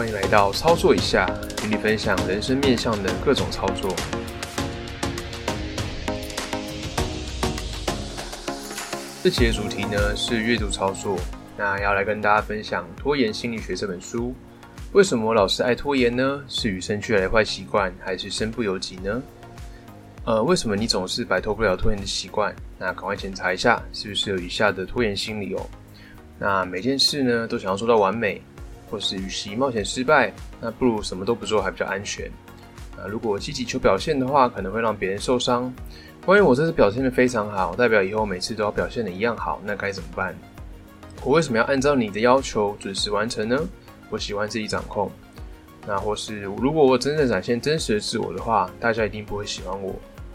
欢迎来到操作一下，与你分享人生面向的各种操作。这期的主题呢是阅读操作，那要来跟大家分享《拖延心理学》这本书。为什么老是爱拖延呢？是与生俱来的坏习惯，还是身不由己呢？呃，为什么你总是摆脱不了拖延的习惯？那赶快检查一下，是不是有以下的拖延心理哦？那每件事呢都想要做到完美，或是与其冒险失败，那不如什么都不做还比较安全。啊，如果积极求表现的话，可能会让别人受伤。万一我这次表现的非常好，代表以后每次都要表现的一样好，那该怎么办？我为什么要按照你的要求准时完成呢？我喜欢自己掌控。那或是如果我真正展现真实的自我的话，大家一定不会喜欢我。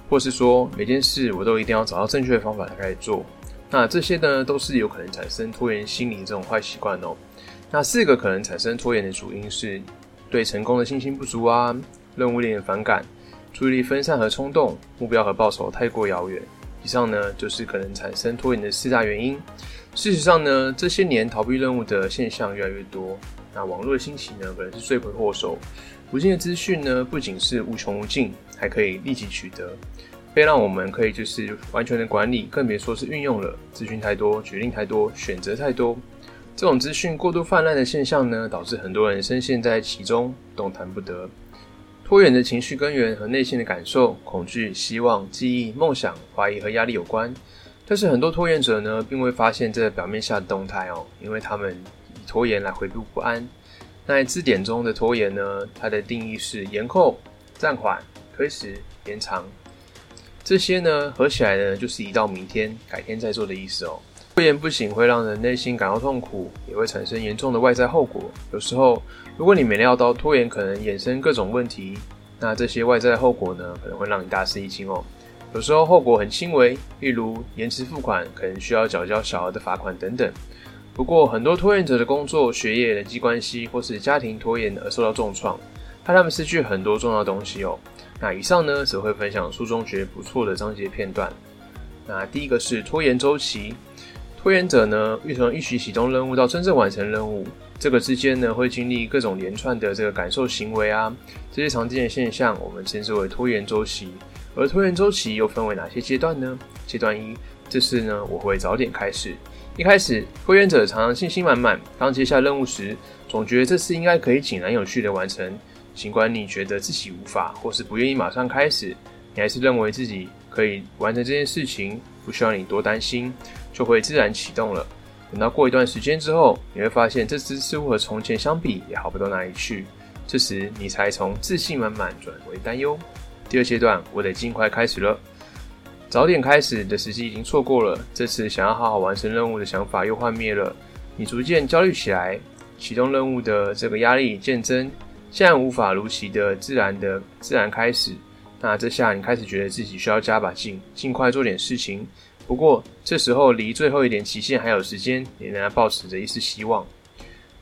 或是说每件事我都一定要找到正确的方法来开始做。那这些呢，都是有可能产生拖延心理这种坏习惯哦。那四个可能产生拖延的主因是对成功的信心不足啊，任务令人反感。注意力分散和冲动，目标和报酬太过遥远。以上呢，就是可能产生拖延的四大原因。事实上呢，这些年逃避任务的现象越来越多。那网络的兴起呢，可能是罪魁祸首。如今的资讯呢，不仅是无穷无尽，还可以立即取得，非让我们可以就是完全的管理，更别说是运用了。资讯太多，决定太多，选择太多，这种资讯过度泛滥的现象呢，导致很多人深陷在其中，动弹不得。拖延的情绪根源和内心的感受、恐惧、希望、记忆、梦想、怀疑和压力有关。但是很多拖延者呢，并未发现这表面下的动态哦，因为他们以拖延来回避不安。那在字典中的拖延呢，它的定义是延后、暂缓、推迟、延长。这些呢合起来呢，就是移到明天、改天再做的意思哦。拖延不仅会让人内心感到痛苦，也会产生严重的外在后果。有时候，如果你没料到拖延可能衍生各种问题，那这些外在后果呢，可能会让你大吃一惊哦。有时候后果很轻微，例如延迟付款，可能需要缴交小额的罚款等等。不过，很多拖延者的工作、学业、人际关系或是家庭拖延而受到重创，害他们失去很多重要东西哦。那以上呢，只会分享书中觉得不错的章节片段。那第一个是拖延周期。拖延者呢，欲从一起启动任务到真正完成任务，这个之间呢，会经历各种连串的这个感受行为啊，这些常见的现象，我们称之为拖延周期。而拖延周期又分为哪些阶段呢？阶段一，这次呢，我会早点开始。一开始，拖延者常常信心满满，刚接下任务时，总觉得这次应该可以井然有序的完成。尽管你觉得自己无法，或是不愿意马上开始，你还是认为自己可以完成这件事情，不需要你多担心。就会自然启动了。等到过一段时间之后，你会发现这只似乎和从前相比也好不到哪里去。这时你才从自信满满转为担忧。第二阶段，我得尽快开始了。早点开始的时机已经错过了。这次想要好好完成任务的想法又幻灭了。你逐渐焦虑起来，启动任务的这个压力渐增，现在无法如期的自然的自然开始。那这下你开始觉得自己需要加把劲，尽快做点事情。不过，这时候离最后一点期限还有时间，你仍然抱持着一丝希望。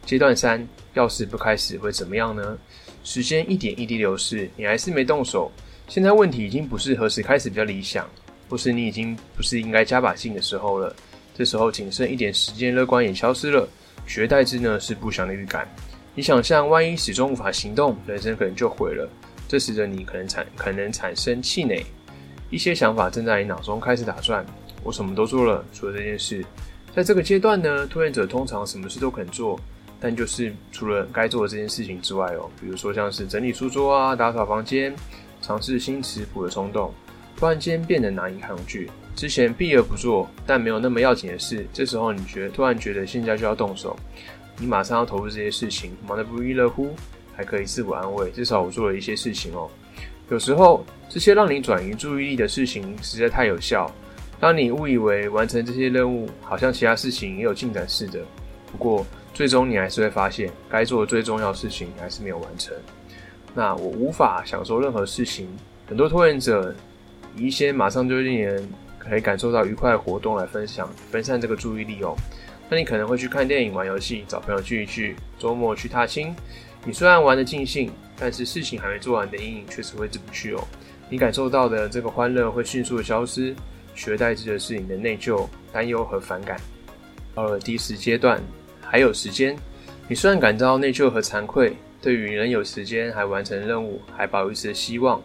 阶段三，要是不开始会怎么样呢？时间一点一滴流逝，你还是没动手。现在问题已经不是何时开始比较理想，或是你已经不是应该加把劲的时候了。这时候仅剩一点时间，乐观也消失了，取而代之呢是不祥的预感。你想象，万一始终无法行动，人生可能就毁了。这时的你可能产可能产生气馁，一些想法正在你脑中开始打转。我什么都做了，除了这件事。在这个阶段呢，拖延者通常什么事都肯做，但就是除了该做的这件事情之外哦，比如说像是整理书桌啊、打扫房间、尝试新食谱的冲动，突然间变得难以抗拒。之前避而不做，但没有那么要紧的事，这时候你觉突然觉得现在就要动手，你马上要投入这些事情，忙得不亦乐乎，还可以自我安慰，至少我做了一些事情哦。有时候这些让你转移注意力的事情实在太有效。当你误以为完成这些任务，好像其他事情也有进展似的，不过最终你还是会发现，该做的最重要事情还是没有完成。那我无法享受任何事情。很多拖延者以一些马上就令人可以感受到愉快的活动来分享分散这个注意力哦。那你可能会去看电影、玩游戏、找朋友聚一聚，周末去踏青。你虽然玩的尽兴，但是事情还没做完的阴影确实会进不去哦。你感受到的这个欢乐会迅速的消失。取而代之的是你的内疚、担忧和反感。到了第四阶段，还有时间。你虽然感到内疚和惭愧，对于仍有时间还完成任务，还抱有一丝希望。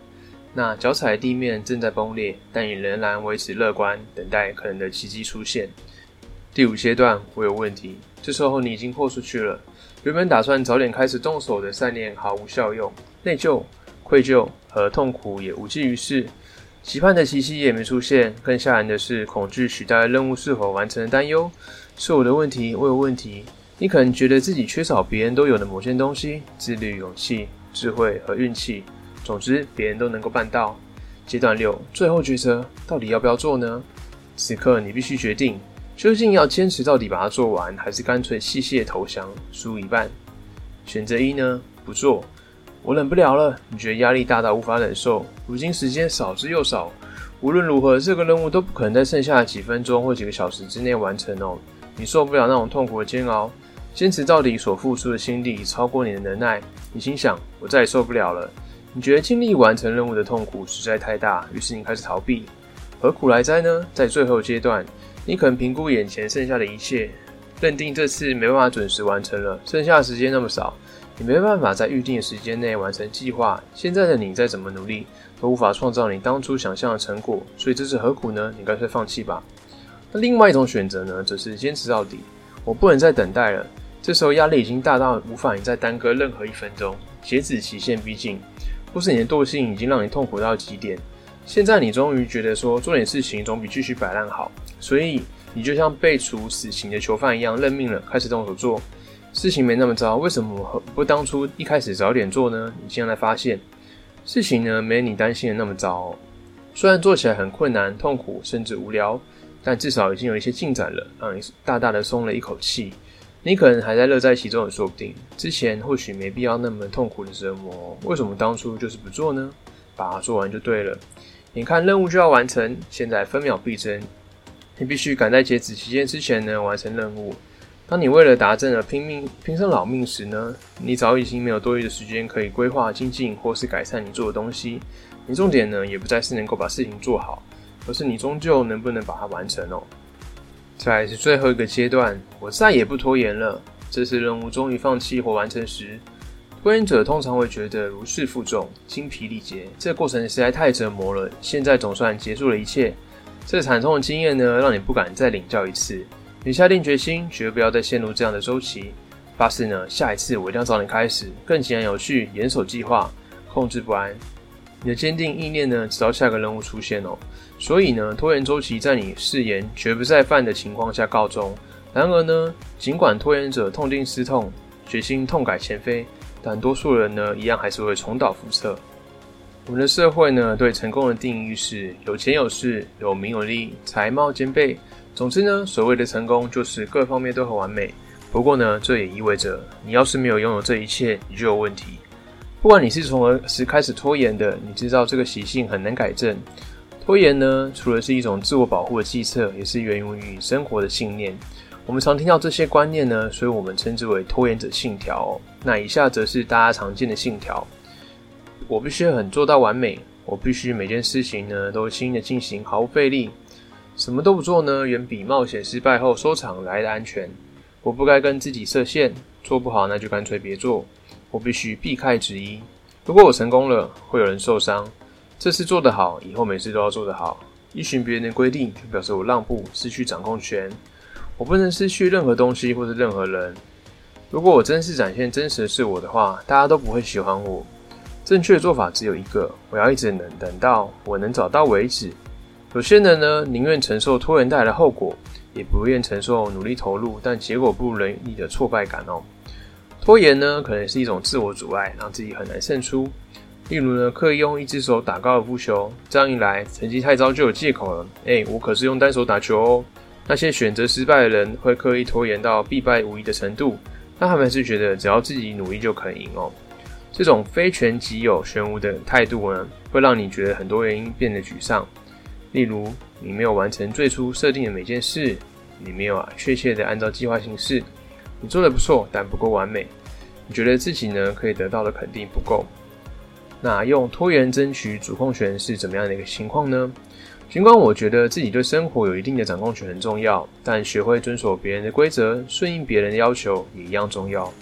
那脚踩地面正在崩裂，但你仍然维持乐观，等待可能的奇迹出现。第五阶段，我有问题。这时候你已经豁出去了，原本打算早点开始动手的善念毫无效用，内疚、愧疚和痛苦也无济于事。期盼的奇迹也没出现，更吓人的是恐惧取代任务是否完成的担忧。是我的问题，我有问题。你可能觉得自己缺少别人都有的某些东西：自律、勇气、智慧和运气。总之，别人都能够办到。阶段六，最后抉择，到底要不要做呢？此刻你必须决定，究竟要坚持到底把它做完，还是干脆弃械投降，输一半。选择一呢？不做。我忍不了了，你觉得压力大到无法忍受？如今时间少之又少，无论如何，这个任务都不可能在剩下的几分钟或几个小时之内完成哦。你受不了那种痛苦的煎熬，坚持到底所付出的心力超过你的能耐。你心想：我再也受不了了。你觉得尽力完成任务的痛苦实在太大，于是你开始逃避。何苦来哉呢？在最后阶段，你可能评估眼前剩下的一切，认定这次没办法准时完成了，剩下的时间那么少。你没办法在预定的时间内完成计划。现在的你再怎么努力，都无法创造你当初想象的成果。所以这是何苦呢？你干脆放弃吧。那另外一种选择呢，则是坚持到底。我不能再等待了。这时候压力已经大到无法再耽搁任何一分钟。截止期限逼近，或是你的惰性已经让你痛苦到极点。现在你终于觉得说做点事情总比继续摆烂好。所以你就像被处死刑的囚犯一样认命了，开始动手做。事情没那么糟，为什么不当初一开始早点做呢？你现在发现，事情呢没你担心的那么糟。虽然做起来很困难、痛苦，甚至无聊，但至少已经有一些进展了，让你大大的松了一口气。你可能还在乐在其中，也说不定。之前或许没必要那么痛苦的折磨，为什么当初就是不做呢？把它做完就对了。眼看任务就要完成，现在分秒必争，你必须赶在截止期间之前呢完成任务。当你为了达阵而拼命、拼生老命时呢，你早已经没有多余的时间可以规划精进或是改善你做的东西。你重点呢，也不再是能够把事情做好，而是你终究能不能把它完成哦。再是最后一个阶段，我再也不拖延了。这次任务终于放弃或完成时，拖延者通常会觉得如释负重、精疲力竭。这过程实在太折磨了。现在总算结束了一切，这惨痛的经验呢，让你不敢再领教一次。你下定决心，绝不要再陷入这样的周期。发誓呢，下一次我一定要早点开始，更井然有序，严守计划，控制不安。你的坚定意念呢，直到下个任务出现哦。所以呢，拖延周期在你誓言绝不再犯的情况下告终。然而呢，尽管拖延者痛定思痛，决心痛改前非，但多数人呢，一样还是会重蹈覆辙。我们的社会呢，对成功的定义是有钱有势、有名有利、才貌兼备。总之呢，所谓的成功就是各方面都很完美。不过呢，这也意味着你要是没有拥有这一切，你就有问题。不管你是从何时开始拖延的，你知道这个习性很难改正。拖延呢，除了是一种自我保护的计策，也是源于你生活的信念。我们常听到这些观念呢，所以我们称之为拖延者信条。那以下则是大家常见的信条：我必须很做到完美，我必须每件事情呢都轻易的进行，毫无费力。什么都不做呢，远比冒险失败后收场来的安全。我不该跟自己设限，做不好那就干脆别做。我必须避开质疑。如果我成功了，会有人受伤。这次做得好，以后每次都要做得好。依循别人的规定，就表示我让步，失去掌控权。我不能失去任何东西或者任何人。如果我真是展现真实的是我的话，大家都不会喜欢我。正确的做法只有一个，我要一直等，等到我能找到为止。有些人呢，宁愿承受拖延带来的后果，也不愿承受努力投入但结果不如人意的挫败感哦。拖延呢，可能是一种自我阻碍，让自己很难胜出。例如呢，刻意用一只手打高尔夫球，这样一来，成绩太糟就有借口了。哎，我可是用单手打球哦。那些选择失败的人会刻意拖延到必败无疑的程度，但他们是觉得只要自己努力就可以赢哦。这种非全即有、玄无的态度呢，会让你觉得很多原因变得沮丧。例如，你没有完成最初设定的每件事，你没有确切的按照计划行事，你做的不错，但不够完美。你觉得自己呢可以得到的肯定不够。那用拖延争取主控权是怎么样的一个情况呢？尽管我觉得自己对生活有一定的掌控权很重要，但学会遵守别人的规则，顺应别人的要求也一样重要。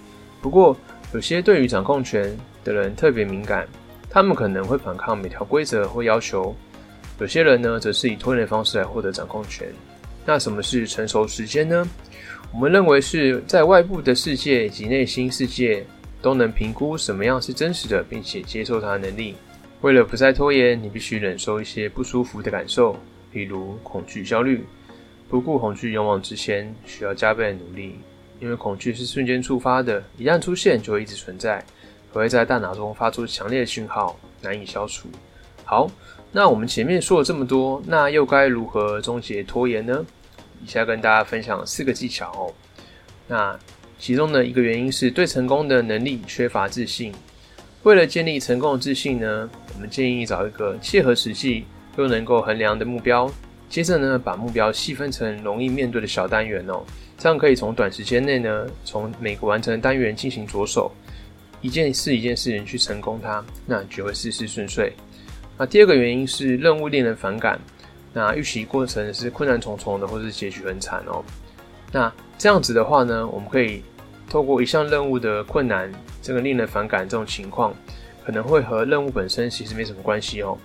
不过，有些对于掌控权的人特别敏感，他们可能会反抗每条规则或要求；有些人呢，则是以拖延的方式来获得掌控权。那什么是成熟时间呢？我们认为是在外部的世界及内心世界都能评估什么样是真实的，并且接受它的能力。为了不再拖延，你必须忍受一些不舒服的感受，比如恐惧、焦虑。不顾恐惧勇往直前，需要加倍努力，因为恐惧是瞬间触发的，一旦出现就会一直存在，会在大脑中发出强烈的讯号，难以消除。好，那我们前面说了这么多，那又该如何终结拖延呢？以下跟大家分享四个技巧哦。那其中的一个原因是对成功的能力缺乏自信。为了建立成功的自信呢，我们建议找一个切合实际又能够衡量的目标。接着呢，把目标细分成容易面对的小单元哦，这样可以从短时间内呢，从每个完成的单元进行着手，一件事一件事情去成功它，那就会事事顺遂。那第二个原因是任务令人反感，那预习过程是困难重重的，或是结局很惨哦。那这样子的话呢，我们可以透过一项任务的困难。这个令人反感这种情况，可能会和任务本身其实没什么关系哦。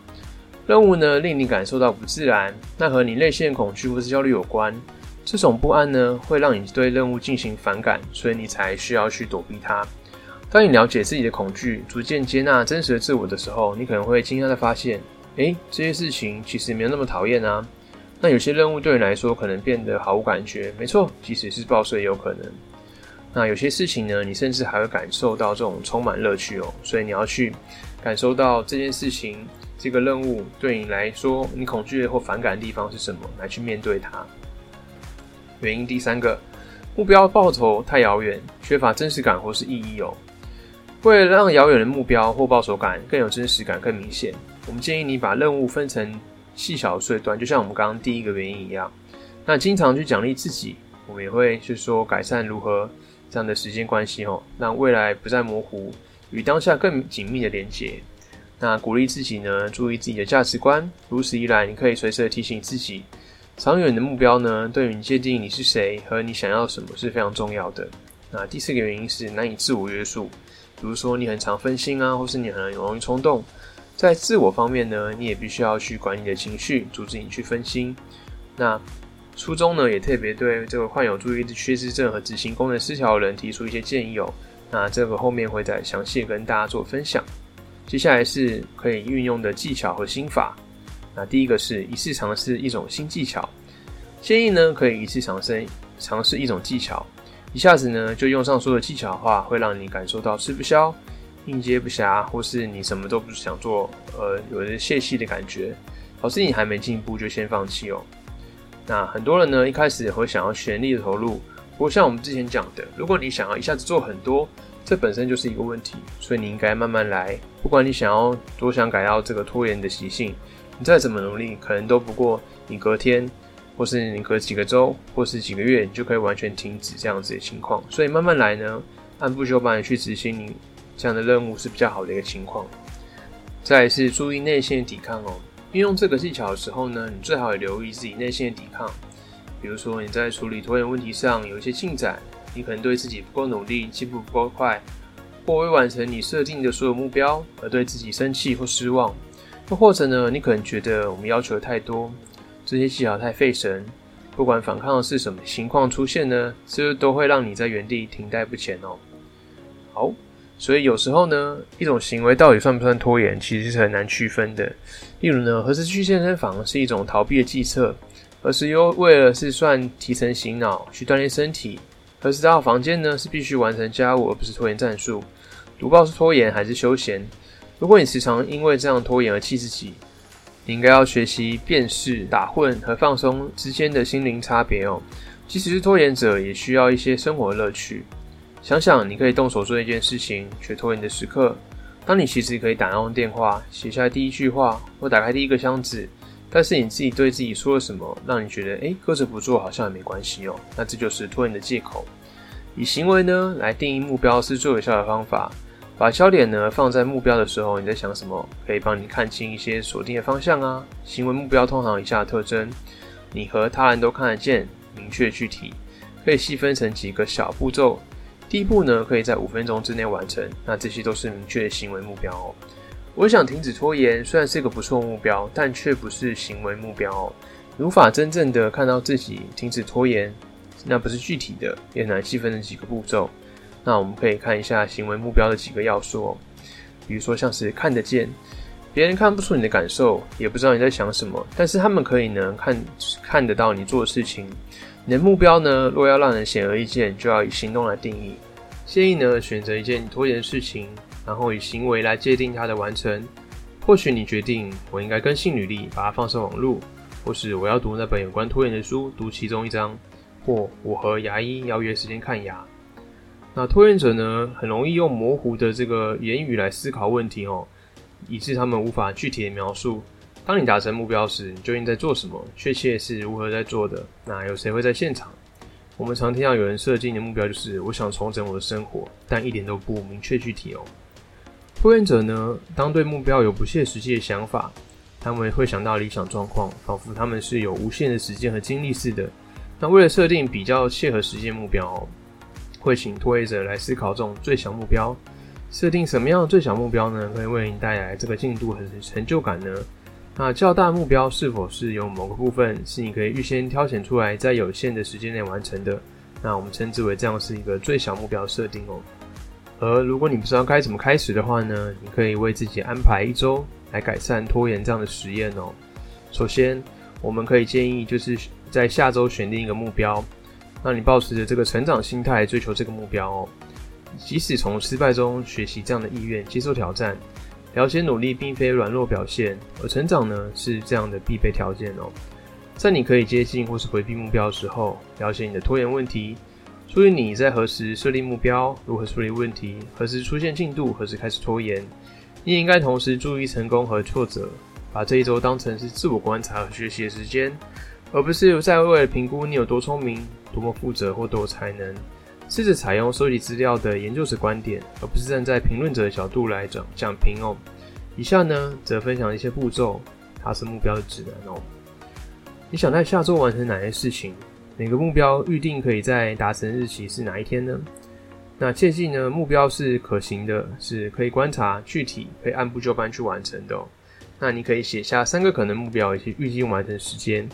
任务呢令你感受到不自然，那和你内心的恐惧或是焦虑有关。这种不安呢会让你对任务进行反感，所以你才需要去躲避它。当你了解自己的恐惧，逐渐接纳真实的自我的时候，你可能会惊讶的发现，诶，这些事情其实没有那么讨厌啊。那有些任务对你来说可能变得毫无感觉。没错，即使是报税也有可能。那有些事情呢，你甚至还会感受到这种充满乐趣哦，所以你要去感受到这件事情、这个任务对你来说，你恐惧或反感的地方是什么，来去面对它。原因第三个，目标报酬太遥远，缺乏真实感或是意义哦。为了让遥远的目标或报酬感更有真实感、更明显，我们建议你把任务分成细小碎段，就像我们刚刚第一个原因一样。那经常去奖励自己，我们也会去说改善如何。这样的时间关系哦，让未来不再模糊，与当下更紧密的连接。那鼓励自己呢，注意自己的价值观。如此一来，你可以随时提醒自己，长远的目标呢，对于你界定你是谁和你想要什么是非常重要的。那第四个原因是难以自我约束，比如说你很常分心啊，或是你很容易冲动。在自我方面呢，你也必须要去管理你的情绪，阻止你去分心。那书中呢，也特别对这个患有注意力缺失症和执行功能失调的人提出一些建议哦。那这个后面会再详细跟大家做分享。接下来是可以运用的技巧和心法。那第一个是一次尝试一种新技巧，建议呢可以一次尝试尝试一种技巧，一下子呢就用上所有的技巧的话，会让你感受到吃不消、应接不暇，或是你什么都不想做，呃，有点泄气的感觉，导致你还没进步就先放弃哦。那很多人呢，一开始也会想要全力的投入，不过像我们之前讲的，如果你想要一下子做很多，这本身就是一个问题，所以你应该慢慢来。不管你想要多想改掉这个拖延的习性，你再怎么努力，可能都不过你隔天，或是你隔几个周，或是几个月，你就可以完全停止这样子的情况。所以慢慢来呢，按部就班的去执行你这样的任务是比较好的一个情况。再是注意内心的抵抗哦。运用这个技巧的时候呢，你最好也留意自己内心的抵抗。比如说你在处理拖延问题上有一些进展，你可能对自己不够努力，进步不够快，或未完成你设定的所有目标而对自己生气或失望。又或者呢，你可能觉得我们要求的太多，这些技巧太费神。不管反抗的是什么情况出现呢，是不是都会让你在原地停滞不前哦？好。所以有时候呢，一种行为到底算不算拖延，其实是很难区分的。例如呢，何时去健身房是一种逃避的计策，何时又为了是算提神醒脑去锻炼身体，何时到房间呢是必须完成家务而不是拖延战术。读报是拖延还是休闲？如果你时常因为这样拖延而气自己，你应该要学习辨识打混和放松之间的心灵差别哦。即使是拖延者，也需要一些生活乐趣。想想你可以动手做一件事情却拖延的时刻，当你其实可以打那通电话、写下第一句话或打开第一个箱子，但是你自己对自己说了什么，让你觉得诶搁着不做好像也没关系哦，那这就是拖延的借口。以行为呢来定义目标是最有效的方法。把焦点呢放在目标的时候，你在想什么，可以帮你看清一些锁定的方向啊。行为目标通常以下特征，你和他人都看得见，明确具体，可以细分成几个小步骤。第一步呢，可以在五分钟之内完成。那这些都是明确的行为目标哦。我想停止拖延，虽然是一个不错目标，但却不是行为目标哦。无法真正的看到自己停止拖延，那不是具体的，也难细分的几个步骤。那我们可以看一下行为目标的几个要素哦。比如说像是看得见，别人看不出你的感受，也不知道你在想什么，但是他们可以呢看看得到你做的事情。你的目标呢，若要让人显而易见，就要以行动来定义。建议呢选择一件拖延的事情，然后以行为来界定它的完成。或许你决定我应该更新履历，把它放上网络，或是我要读那本有关拖延的书，读其中一章，或我和牙医要约时间看牙。那拖延者呢，很容易用模糊的这个言语来思考问题哦，以致他们无法具体的描述。当你达成目标时，你究竟在做什么？确切是如何在做的？那有谁会在现场？我们常听到有人设定的目标就是我想重整我的生活，但一点都不明确具体哦。拖延者呢，当对目标有不切实际的想法，他们会想到理想状况，仿佛他们是有无限的时间和精力似的。那为了设定比较切合实际目标。会请拖延者来思考这种最小目标，设定什么样的最小目标呢？可以为你带来这个进度和成就感呢？那较大目标是否是有某个部分是你可以预先挑选出来，在有限的时间内完成的？那我们称之为这样是一个最小目标设定哦。而如果你不知道该怎么开始的话呢？你可以为自己安排一周来改善拖延这样的实验哦。首先，我们可以建议就是在下周选定一个目标。让你保持着这个成长心态追求这个目标哦，即使从失败中学习这样的意愿，接受挑战，了解努力并非软弱表现，而成长呢是这样的必备条件哦。在你可以接近或是回避目标的时候，了解你的拖延问题，注意你在何时设立目标，如何处理问题，何时出现进度，何时开始拖延。你也应该同时注意成功和挫折，把这一周当成是自我观察和学习的时间，而不是在为了评估你有多聪明。多么负责或多才能，试着采用收集资料的研究者观点，而不是站在评论者的角度来讲讲评哦。以下呢，则分享一些步骤，它是目标的指南哦。你想在下周完成哪些事情？哪个目标预定可以在达成日期是哪一天呢？那切记呢，目标是可行的，是可以观察、具体、可以按部就班去完成的。那你可以写下三个可能目标以及预计完成时间。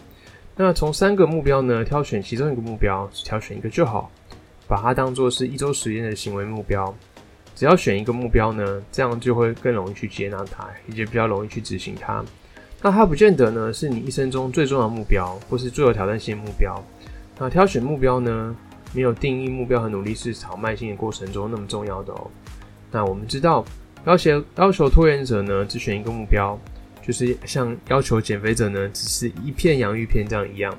那从三个目标呢，挑选其中一个目标，只挑选一个就好，把它当做是一周时间的行为目标。只要选一个目标呢，这样就会更容易去接纳它，也就比较容易去执行它。那它不见得呢是你一生中最重要的目标，或是最有挑战性的目标。那挑选目标呢，没有定义目标和努力是朝迈进的过程中那么重要的哦。那我们知道，要求要求拖延者呢，只选一个目标。就是像要求减肥者呢，只是一片洋芋片这样一样。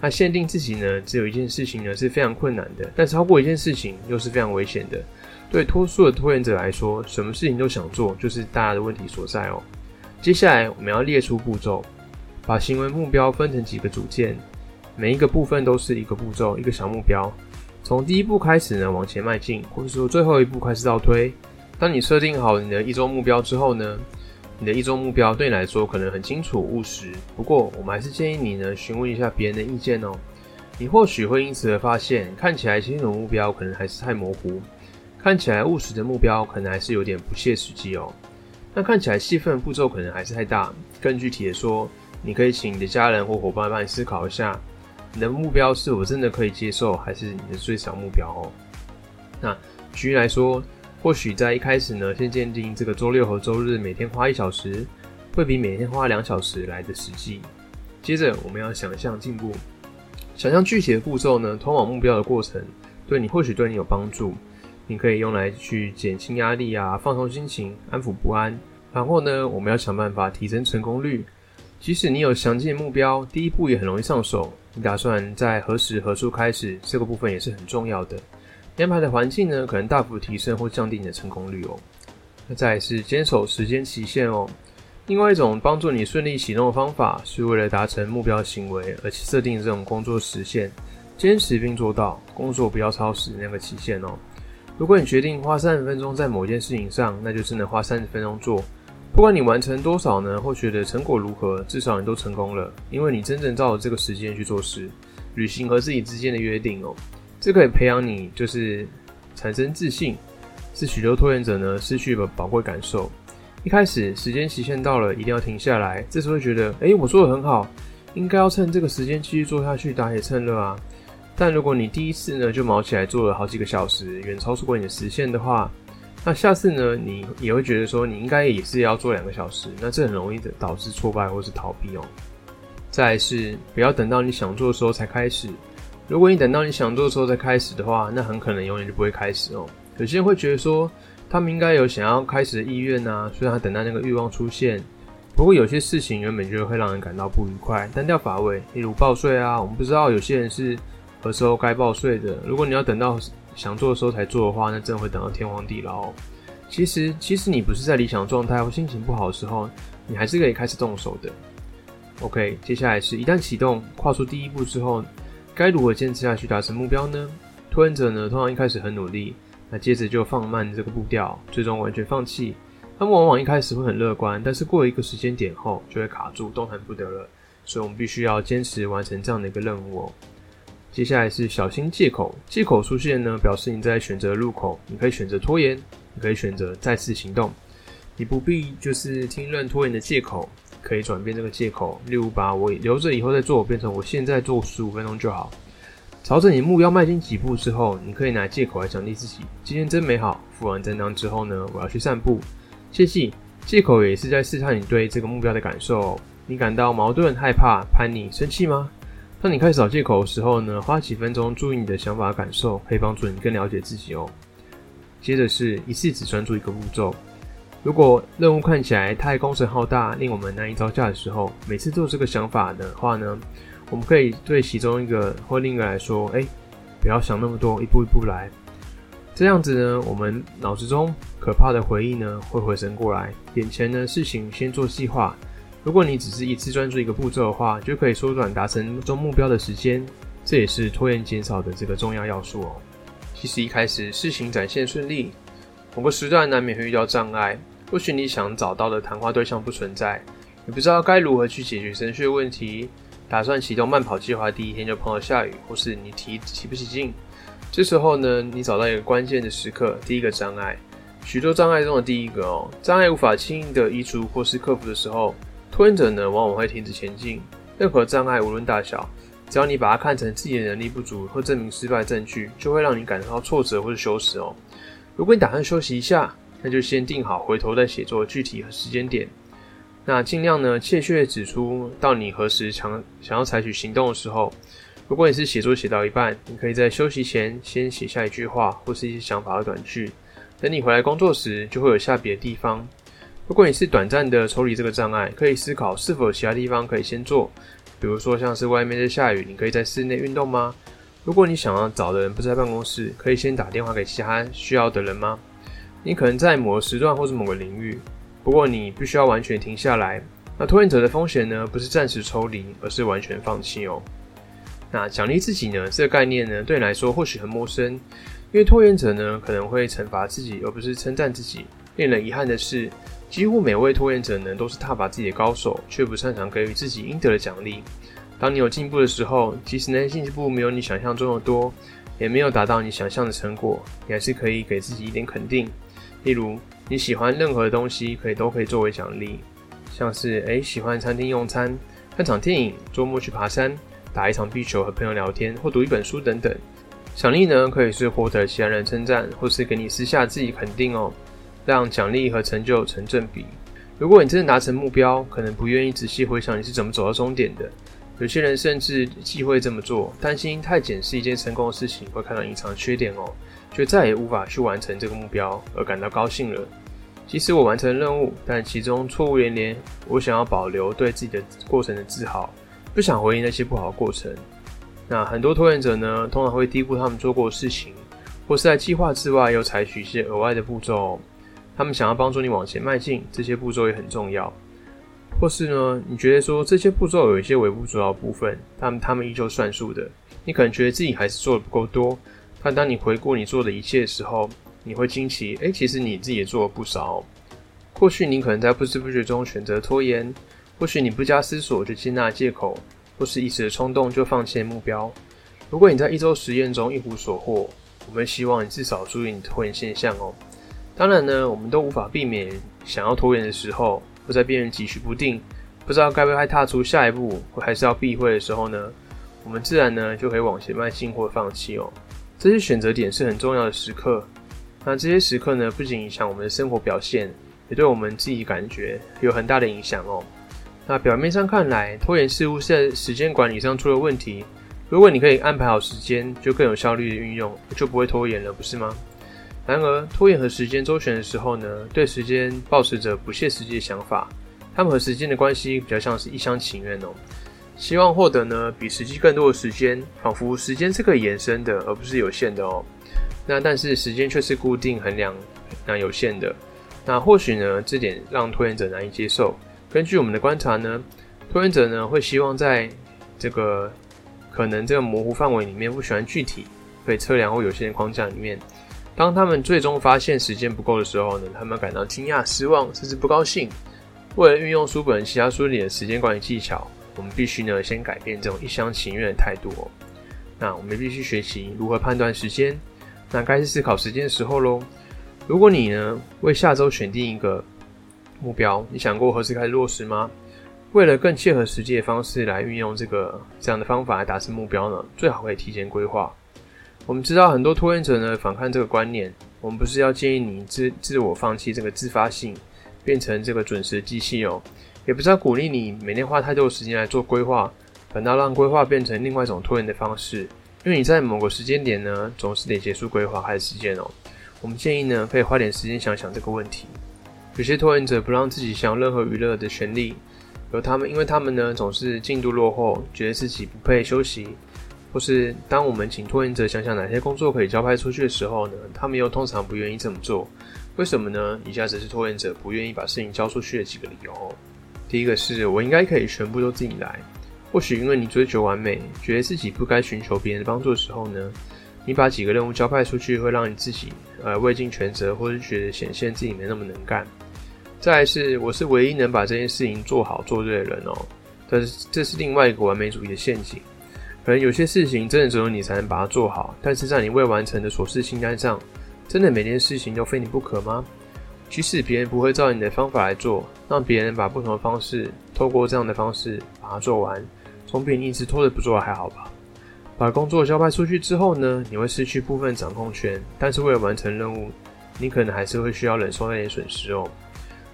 那限定自己呢，只有一件事情呢是非常困难的，但超过一件事情又是非常危险的。对多数的拖延者来说，什么事情都想做，就是大家的问题所在哦。接下来我们要列出步骤，把行为目标分成几个组件，每一个部分都是一个步骤，一个小目标。从第一步开始呢，往前迈进，或者说最后一步开始倒推。当你设定好你的一周目标之后呢？你的一周目标对你来说可能很清楚务实，不过我们还是建议你呢询问一下别人的意见哦。你或许会因此而发现，看起来清楚的目标可能还是太模糊，看起来务实的目标可能还是有点不切实际哦。那看起来细分步骤可能还是太大。更具体的说，你可以请你的家人或伙伴帮你思考一下，你的目标是否真的可以接受，还是你的最小目标哦。那举例来说。或许在一开始呢，先鉴定这个周六和周日每天花一小时，会比每天花两小时来的实际。接着，我们要想象进步，想象具体的步骤呢，通往目标的过程，对你或许对你有帮助。你可以用来去减轻压力啊，放松心情，安抚不安。然后呢，我们要想办法提升成功率。即使你有详尽的目标，第一步也很容易上手。你打算在何时何处开始，这个部分也是很重要的。安排的环境呢，可能大幅提升或降低你的成功率哦。那再是坚守时间期限哦。另外一种帮助你顺利启动的方法，是为了达成目标行为，而且设定这种工作时限，坚持并做到，工作不要超时那个期限哦。如果你决定花三十分钟在某件事情上，那就真的花三十分钟做。不管你完成多少呢，或觉得成果如何，至少你都成功了，因为你真正照着这个时间去做事，履行和自己之间的约定哦。这可以培养你，就是产生自信，是许多拖延者呢失去了宝贵感受。一开始时间期限到了，一定要停下来，这时候觉得，哎，我做的很好，应该要趁这个时间继续做下去，打铁趁热啊。但如果你第一次呢就毛起来做了好几个小时，远超出过你的时限的话，那下次呢你也会觉得说你应该也是要做两个小时，那这很容易的导致挫败或是逃避哦。再是不要等到你想做的时候才开始，如果你等到你想做的时候再开始的话，那很可能永远就不会开始哦。有些人会觉得说。他们应该有想要开始的意愿啊，所以他等待那个欲望出现。不过有些事情原本就会让人感到不愉快、单调乏味，例如报税啊。我们不知道有些人是何时候该报税的。如果你要等到想做的时候才做的话，那真的会等到天荒地老。其实，其实你不是在理想状态或心情不好的时候，你还是可以开始动手的。OK，接下来是一旦启动、跨出第一步之后，该如何坚持下去达成目标呢？拖延者呢，通常一开始很努力。那接着就放慢这个步调，最终完全放弃。他们往往一开始会很乐观，但是过了一个时间点后就会卡住，动弹不得了。所以我们必须要坚持完成这样的一个任务哦。接下来是小心借口，借口出现呢，表示你在选择路口，你可以选择拖延，你可以选择再次行动。你不必就是听任拖延的借口，可以转变这个借口，例如把我留着以后再做，变成我现在做十五分钟就好。朝着你目标迈进几步之后，你可以拿借口来奖励自己。今天真美好。付完账单之后呢，我要去散步。切记，借口也是在试探你对这个目标的感受。你感到矛盾、害怕、叛逆、生气吗？当你开始找借口的时候呢，花几分钟注意你的想法、感受，可以帮助你更了解自己哦。接着是一次只专注一个步骤。如果任务看起来太工程浩大，令我们难以招架的时候，每次做这个想法的话呢？我们可以对其中一个或另一个来说：“哎，不要想那么多，一步一步来。”这样子呢，我们脑子中可怕的回忆呢会回神过来。眼前呢事情先做计划。如果你只是一次专注一个步骤的话，就可以缩短达成中目标的时间。这也是拖延减少的这个重要要素哦。其实一开始事情展现顺利，某个时段难免会遇到障碍。或许你想找到的谈话对象不存在，你不知道该如何去解决程序的问题。打算启动慢跑计划，第一天就碰到下雨，或是你提提不起劲。这时候呢，你找到一个关键的时刻，第一个障碍，许多障碍中的第一个哦，障碍无法轻易的移除或是克服的时候，拖延者呢往往会停止前进。任何障碍无论大小，只要你把它看成自己的能力不足或证明失败证据，就会让你感受到挫折或是羞耻哦。如果你打算休息一下，那就先定好回头再写作具体和时间点。那尽量呢，切确指出到你何时想想要采取行动的时候。如果你是写作写到一半，你可以在休息前先写下一句话或是一些想法和短句，等你回来工作时就会有下笔的地方。如果你是短暂的抽离这个障碍，可以思考是否有其他地方可以先做，比如说像是外面在下雨，你可以在室内运动吗？如果你想要找的人不在办公室，可以先打电话给其他需要的人吗？你可能在某个时段或是某个领域。不过你必须要完全停下来。那拖延者的风险呢？不是暂时抽离，而是完全放弃哦。那奖励自己呢？这个概念呢，对你来说或许很陌生，因为拖延者呢可能会惩罚自己，而不是称赞自己。令人遗憾的是，几乎每位拖延者呢都是踏伐自己的高手，却不擅长给予自己应得的奖励。当你有进步的时候，即使那些进步没有你想象中的多，也没有达到你想象的成果，你还是可以给自己一点肯定。例如。你喜欢任何的东西，可以都可以作为奖励，像是诶喜欢餐厅用餐、看场电影、周末去爬山、打一场壁球、和朋友聊天或读一本书等等。奖励呢，可以是获得其他人称赞，或是给你私下自己肯定哦，让奖励和成就成正比。如果你真的达成目标，可能不愿意仔细回想你是怎么走到终点的。有些人甚至忌讳这么做，担心太检视一件成功的事情会看到隐藏缺点哦。却再也无法去完成这个目标而感到高兴了。即使我完成任务，但其中错误连连。我想要保留对自己的过程的自豪，不想回忆那些不好的过程。那很多拖延者呢，通常会低估他们做过的事情，或是在计划之外又采取一些额外的步骤。他们想要帮助你往前迈进，这些步骤也很重要。或是呢，你觉得说这些步骤有一些微不足道的部分，他们他们依旧算数的。你可能觉得自己还是做的不够多。但当你回顾你做的一切的时候，你会惊奇，哎，其实你自己也做了不少。或许你可能在不知不觉中选择拖延，或许你不加思索就接纳借口，或是一时的冲动就放弃目标。如果你在一周实验中一无所获，我们希望你至少注意你拖延现象哦。当然呢，我们都无法避免想要拖延的时候，或在别人急需不定，不知道该不该踏出下一步，或还是要避讳的时候呢，我们自然呢就可以往前迈进或放弃哦。这些选择点是很重要的时刻。那这些时刻呢，不仅影响我们的生活表现，也对我们自己感觉有很大的影响哦。那表面上看来，拖延似乎是在时间管理上出了问题。如果你可以安排好时间，就更有效率的运用，就不会拖延了，不是吗？然而，拖延和时间周旋的时候呢，对时间抱持着不切实际的想法。他们和时间的关系比较像是一厢情愿哦，希望获得呢比实际更多的时间，仿佛时间是可以延伸的，而不是有限的哦。那但是时间却是固定衡量，那有限的。那或许呢，这点让拖延者难以接受。根据我们的观察呢，拖延者呢会希望在这个可能这个模糊范围里面，不喜欢具体可以测量或有限的框架里面。当他们最终发现时间不够的时候呢，他们感到惊讶、失望，甚至不高兴。为了运用书本其他书里的时间管理技巧，我们必须呢先改变这种一厢情愿的态度哦。那我们必须学习如何判断时间。那该是思考时间的时候喽。如果你呢为下周选定一个目标，你想过何时开始落实吗？为了更切合实际的方式来运用这个这样的方法来达成目标呢，最好可以提前规划。我们知道很多拖延者呢反抗这个观念，我们不是要建议你自自我放弃这个自发性，变成这个准时的机器哦，也不是要鼓励你每天花太多时间来做规划，反倒让规划变成另外一种拖延的方式。因为你在某个时间点呢，总是得结束规划还是时间哦。我们建议呢，可以花点时间想想这个问题。有些拖延者不让自己享有任何娱乐的权利，有他们，因为他们呢总是进度落后，觉得自己不配休息，或是当我们请拖延者想想哪些工作可以交派出去的时候呢，他们又通常不愿意这么做。为什么呢？以下只是拖延者不愿意把事情交出去的几个理由。第一个是我应该可以全部都自己来。或许因为你追求完美，觉得自己不该寻求别人的帮助的时候呢，你把几个任务交派出去，会让你自己呃未尽全责，或是觉得显现自己没那么能干。再来是，我是唯一能把这件事情做好做对的人哦。但是这是另外一个完美主义的陷阱。可能有些事情真的只有你才能把它做好，但是在你未完成的琐事清单上，真的每件事情都非你不可吗？即使别人不会照你的方法来做，让别人把不同的方式，透过这样的方式把它做完。总比你一直拖着不做还好吧？把工作交派出去之后呢，你会失去部分掌控权，但是为了完成任务，你可能还是会需要忍受那点损失哦。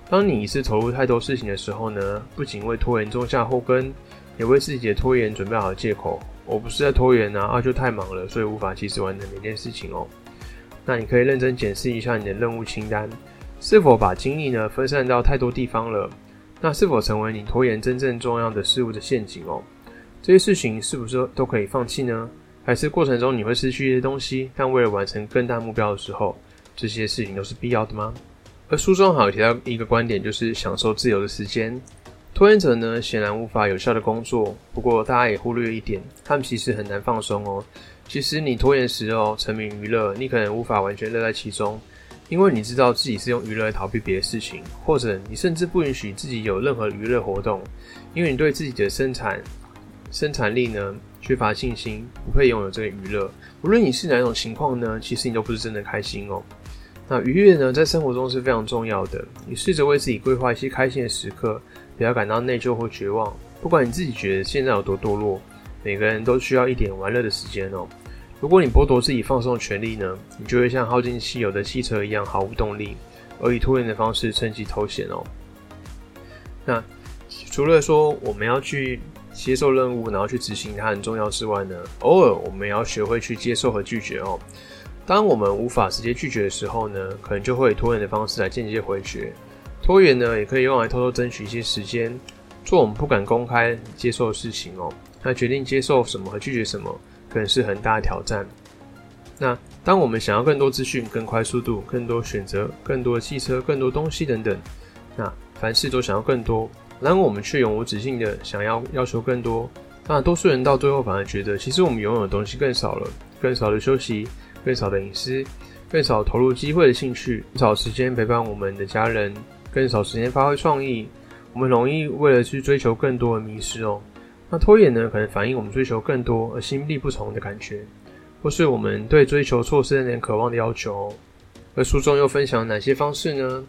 当你一次投入太多事情的时候呢，不仅为拖延种下后根，也为自己的拖延准备好借口。我不是在拖延啊，啊就太忙了，所以无法及时完成每件事情哦。那你可以认真检视一下你的任务清单，是否把精力呢分散到太多地方了？那是否成为你拖延真正重要的事物的陷阱哦？这些事情是不是都可以放弃呢？还是过程中你会失去一些东西？但为了完成更大目标的时候，这些事情都是必要的吗？而书中还有提到一个观点，就是享受自由的时间。拖延者呢，显然无法有效的工作。不过大家也忽略一点，他们其实很难放松哦。其实你拖延时哦，沉迷娱乐，你可能无法完全乐在其中，因为你知道自己是用娱乐来逃避别的事情，或者你甚至不允许自己有任何娱乐活动，因为你对自己的生产。生产力呢缺乏信心，不配拥有这个娱乐。无论你是哪种情况呢，其实你都不是真的开心哦。那愉悦呢，在生活中是非常重要的。你试着为自己规划一些开心的时刻，不要感到内疚或绝望。不管你自己觉得现在有多堕落，每个人都需要一点玩乐的时间哦。如果你剥夺自己放松的权利呢，你就会像耗尽汽油的汽车一样毫无动力，而以拖延的方式趁机偷闲哦。那除了说我们要去。接受任务，然后去执行它很重要之外呢，偶尔我们也要学会去接受和拒绝哦。当我们无法直接拒绝的时候呢，可能就会以拖延的方式来间接回绝。拖延呢，也可以用来偷偷争取一些时间，做我们不敢公开接受的事情哦。那决定接受什么和拒绝什么，可能是很大的挑战。那当我们想要更多资讯、更快速度、更多选择、更多的汽车、更多东西等等，那凡事都想要更多。然而，我们却永无止境的想要要求更多。那多数人到最后反而觉得，其实我们拥有的东西更少了，更少的休息，更少的隐私，更少投入机会的兴趣，更少时间陪伴我们的家人，更少时间发挥创意。我们容易为了去追求更多而迷失哦。那拖延呢，可能反映我们追求更多而心力不从的感觉。或是我们对追求错失那点渴望的要求。而书中又分享哪些方式呢？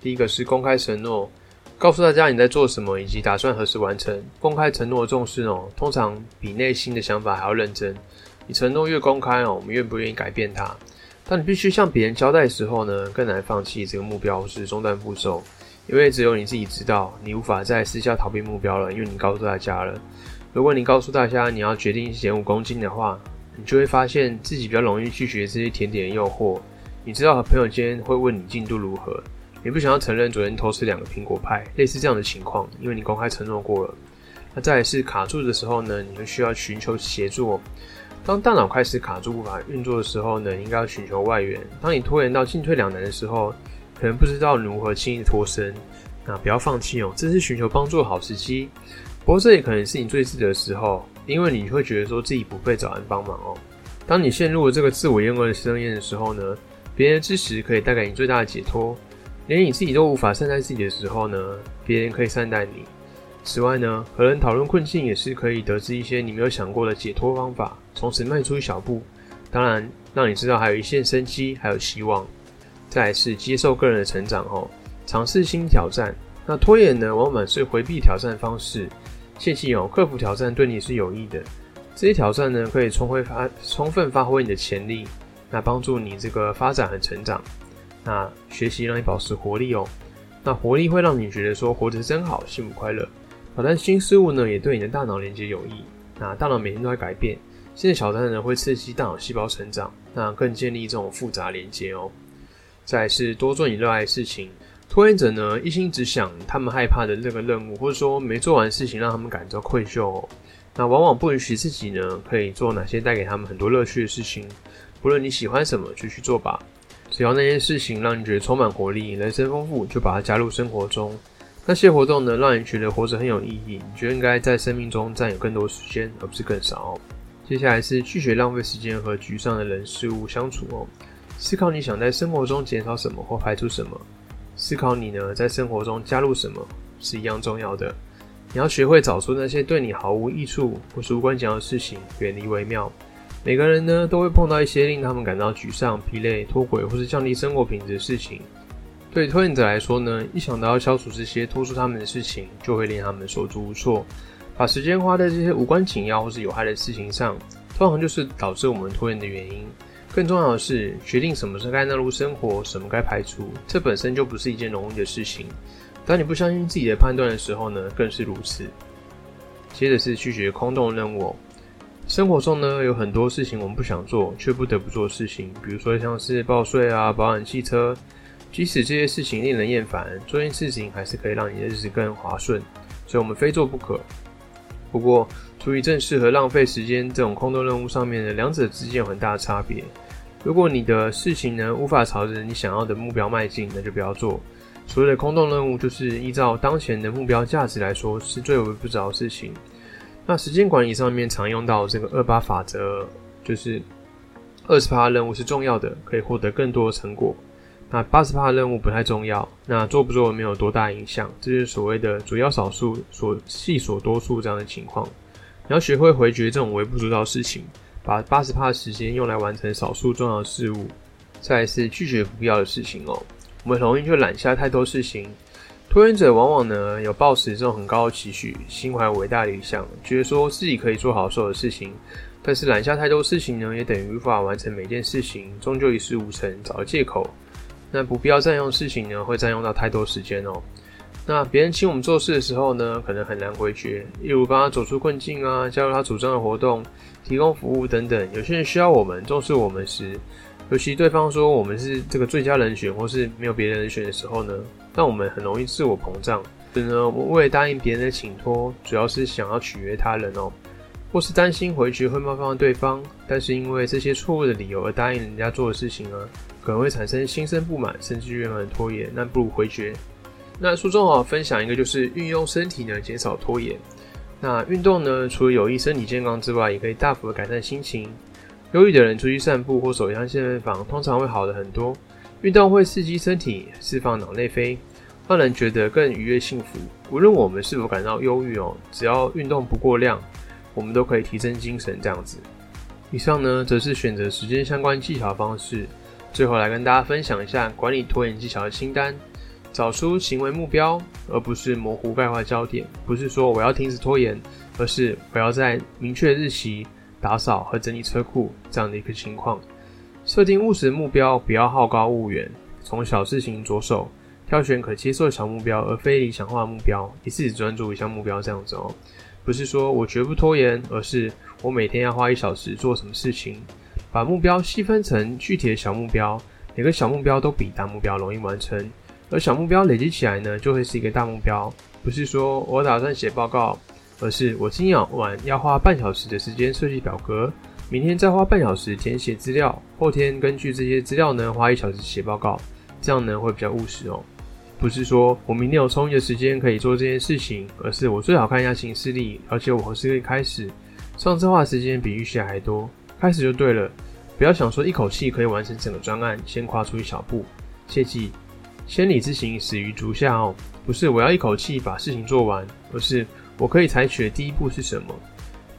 第一个是公开承诺，告诉大家你在做什么以及打算何时完成。公开承诺的重视哦，通常比内心的想法还要认真。你承诺越公开哦，我们愿不愿意改变它？当你必须向别人交代的时候呢，更难放弃这个目标或是中断步骤，因为只有你自己知道，你无法再私下逃避目标了，因为你告诉大家了。如果你告诉大家你要决定减五公斤的话，你就会发现自己比较容易拒绝这些甜点的诱惑。你知道和朋友间会问你进度如何，你不想要承认昨天偷吃两个苹果派，类似这样的情况，因为你公开承诺过了。那再是卡住的时候呢，你会需要寻求协助。当大脑开始卡住无法运作的时候呢，应该要寻求外援。当你拖延到进退两难的时候，可能不知道如何轻易脱身，那不要放弃哦，这是寻求帮助的好时机。不过这也可能是你最自责的时候，因为你会觉得说自己不被找人帮忙哦。当你陷入了这个自我厌恶的深渊的时候呢，别人的支持可以带给你最大的解脱。连你自己都无法善待自己的时候呢，别人可以善待你。此外呢，和人讨论困境也是可以得知一些你没有想过的解脱方法，从此迈出一小步。当然，让你知道还有一线生机，还有希望。再来是接受个人的成长后，尝试新挑战。那拖延呢，往往是回避挑战方式。切记哦，克服挑战对你是有益的。这些挑战呢，可以充分发充分发挥你的潜力，那帮助你这个发展和成长。那学习让你保持活力哦。那活力会让你觉得说活着真好，幸福快乐。挑战新事物呢，也对你的大脑连接有益。那大脑每天都在改变，新的挑战呢会刺激大脑细胞成长，那更建立这种复杂连接哦。再是多做你热爱的事情。拖延者呢一心只想他们害怕的这个任务，或者说没做完事情让他们感到愧疚哦。那往往不允许自己呢可以做哪些带给他们很多乐趣的事情。不论你喜欢什么，就去做吧。只要那件事情让你觉得充满活力、人生丰富，就把它加入生活中。那些活动呢，让你觉得活着很有意义，你就应该在生命中占有更多时间，而不是更少。接下来是拒绝浪费时间和沮丧的人事物相处哦。思考你想在生活中减少什么或排除什么，思考你呢在生活中加入什么是一样重要的。你要学会找出那些对你毫无益处或是无关紧要的事情，远离为妙。每个人呢都会碰到一些令他们感到沮丧、疲累、脱轨或是降低生活品质的事情。对拖延者来说呢，一想到要消除这些拖住他们的事情，就会令他们手足无措。把时间花在这些无关紧要或是有害的事情上，通常就是导致我们拖延的原因。更重要的是，决定什么是该纳入生活，什么该排除，这本身就不是一件容易的事情。当你不相信自己的判断的时候呢，更是如此。接着是拒绝空洞任务。生活中呢，有很多事情我们不想做，却不得不做事情，比如说像是报税啊、保养汽车。即使这些事情令人厌烦，做件事情还是可以让你的日子更滑顺，所以我们非做不可。不过，处于正式和浪费时间这种空洞任务上面的两者之间有很大的差别。如果你的事情呢无法朝着你想要的目标迈进，那就不要做。所谓的空洞任务，就是依照当前的目标价值来说是最微不着的事情。那时间管理上面常用到这个二八法则，就是二十趴任务是重要的，可以获得更多的成果。那八十趴任务不太重要，那做不做没有多大影响，这就是所谓的主要少数所细所多数这样的情况。你要学会回绝这种微不足道的事情，把八十趴的时间用来完成少数重要的事物。再是拒绝不必要的事情哦，我们容易就揽下太多事情。拖延者往往呢有抱持这种很高的期许，心怀伟大理想，觉得说自己可以做好所有的事情，但是揽下太多事情呢，也等于无法完成每件事情，终究一事无成，找个借口。那不必要占用事情呢，会占用到太多时间哦。那别人请我们做事的时候呢，可能很难回绝，例如帮他走出困境啊，加入他主张的活动，提供服务等等。有些人需要我们重视我们时，尤其对方说我们是这个最佳人选，或是没有别人选的时候呢，那我们很容易自我膨胀。所以呢，我为了答应别人的请托，主要是想要取悦他人哦，或是担心回绝会冒犯到对方，但是因为这些错误的理由而答应人家做的事情呢？可能会产生心生不满，甚至怨恨拖延，那不如回绝。那书中啊分享一个，就是运用身体呢减少拖延。那运动呢，除了有益身体健康之外，也可以大幅的改善心情。忧郁的人出去散步或走一趟健身房，通常会好的很多。运动会刺激身体，释放脑内啡，让人觉得更愉悦幸福。无论我们是否感到忧郁哦，只要运动不过量，我们都可以提升精神这样子。以上呢，则是选择时间相关技巧方式。最后来跟大家分享一下管理拖延技巧的清单：找出行为目标，而不是模糊概括焦点。不是说我要停止拖延，而是我要在明确日期打扫和整理车库这样的一个情况。设定务实的目标，不要好高骛远，从小事情着手，挑选可接受的小目标，而非理想化目标，一次只专注一项目标这样子哦。不是说我绝不拖延，而是我每天要花一小时做什么事情。把目标细分成具体的小目标，每个小目标都比大目标容易完成，而小目标累积起来呢，就会是一个大目标。不是说我打算写报告，而是我今晚要花半小时的时间设计表格，明天再花半小时填写资料，后天根据这些资料呢，花一小时写报告，这样呢会比较务实哦。不是说我明天有充裕的时间可以做这件事情，而是我最好看一下行事历，而且我何时可以开始。上次花的时间比预期还多，开始就对了。不要想说一口气可以完成整个专案，先跨出一小步。切记，千里之行始于足下哦。不是我要一口气把事情做完，而是我可以采取的第一步是什么？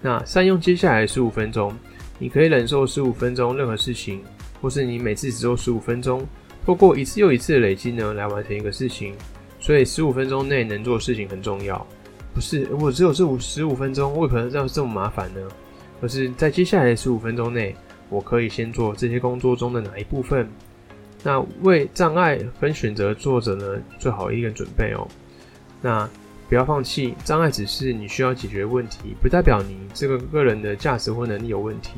那善用接下来十五分钟，你可以忍受十五分钟任何事情，或是你每次只做十五分钟，透过一次又一次的累积呢，来完成一个事情。所以十五分钟内能做事情很重要。不是我只有这五十五分钟，为何要这么麻烦呢？而是在接下来的十五分钟内。我可以先做这些工作中的哪一部分？那为障碍分选择作者呢，做好一个准备哦。那不要放弃，障碍只是你需要解决问题，不代表你这个个人的价值或能力有问题。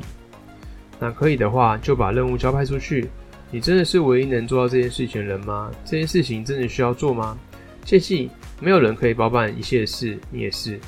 那可以的话，就把任务交派出去。你真的是唯一能做到这件事情的人吗？这件事情真的需要做吗？切记，没有人可以包办一切事，你也是。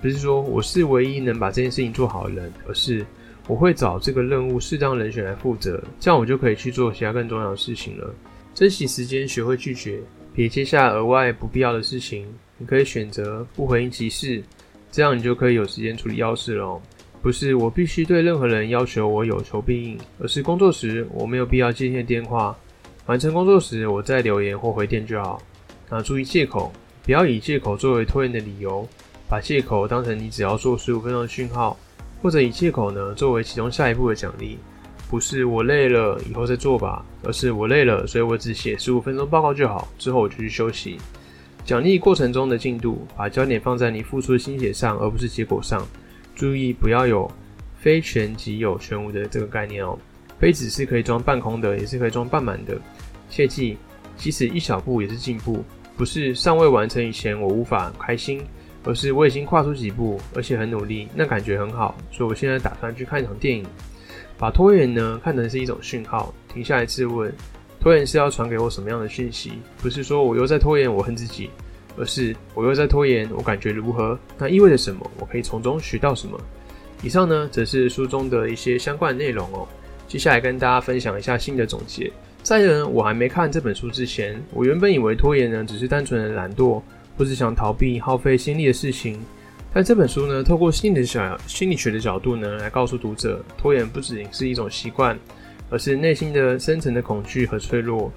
不是说我是唯一能把这件事情做好的人，而是。我会找这个任务适当人选来负责，这样我就可以去做其他更重要的事情了。珍惜时间，学会拒绝，别接下额外不必要的事情。你可以选择不回应急事，这样你就可以有时间处理要事了。不是我必须对任何人要求我有求必应，而是工作时我没有必要接线电话，完成工作时我再留言或回电就好。那注意借口，不要以借口作为拖延的理由，把借口当成你只要做十五分钟的讯号。或者以借口呢作为其中下一步的奖励，不是我累了以后再做吧，而是我累了，所以我只写十五分钟报告就好，之后我就去休息。奖励过程中的进度，把焦点放在你付出的心血上，而不是结果上。注意不要有非全即有全无的这个概念哦。杯子是可以装半空的，也是可以装半满的。切记，即使一小步也是进步，不是尚未完成以前我无法开心。而是我已经跨出几步，而且很努力，那感觉很好，所以我现在打算去看一场电影。把拖延呢看成是一种讯号，停下来质问：拖延是要传给我什么样的讯息？不是说我又在拖延，我恨自己，而是我又在拖延，我感觉如何？那意味着什么？我可以从中学到什么？以上呢，则是书中的一些相关内容哦。接下来跟大家分享一下新的总结。在呢，我还没看这本书之前，我原本以为拖延呢只是单纯的懒惰。不是想逃避耗费心力的事情，但这本书呢，透过心理的小心理学的角度呢，来告诉读者，拖延不仅是一种习惯，而是内心的深层的恐惧和脆弱。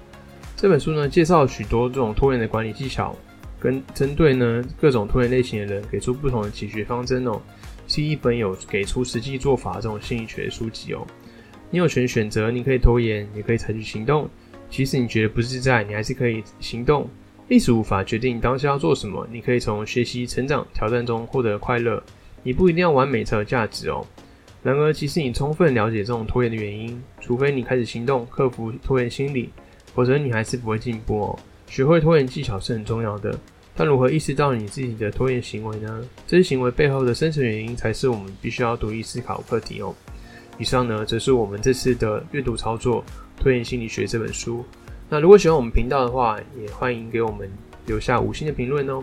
这本书呢，介绍了许多这种拖延的管理技巧，跟针对呢各种拖延类型的人，给出不同的解决方针哦，是一本有给出实际做法这种心理学的书籍哦。你有权选择，你可以拖延，也可以采取行动。即使你觉得不自在，你还是可以行动。历史无法决定当下要做什么，你可以从学习、成长、挑战中获得快乐。你不一定要完美才有价值哦。然而，即使你充分了解这种拖延的原因，除非你开始行动，克服拖延心理，否则你还是不会进步哦。学会拖延技巧是很重要的，但如何意识到你自己的拖延行为呢？这些行为背后的深层原因，才是我们必须要独立思考课题哦。以上呢，则是我们这次的阅读操作《拖延心理学》这本书。那如果喜欢我们频道的话，也欢迎给我们留下五星的评论哦。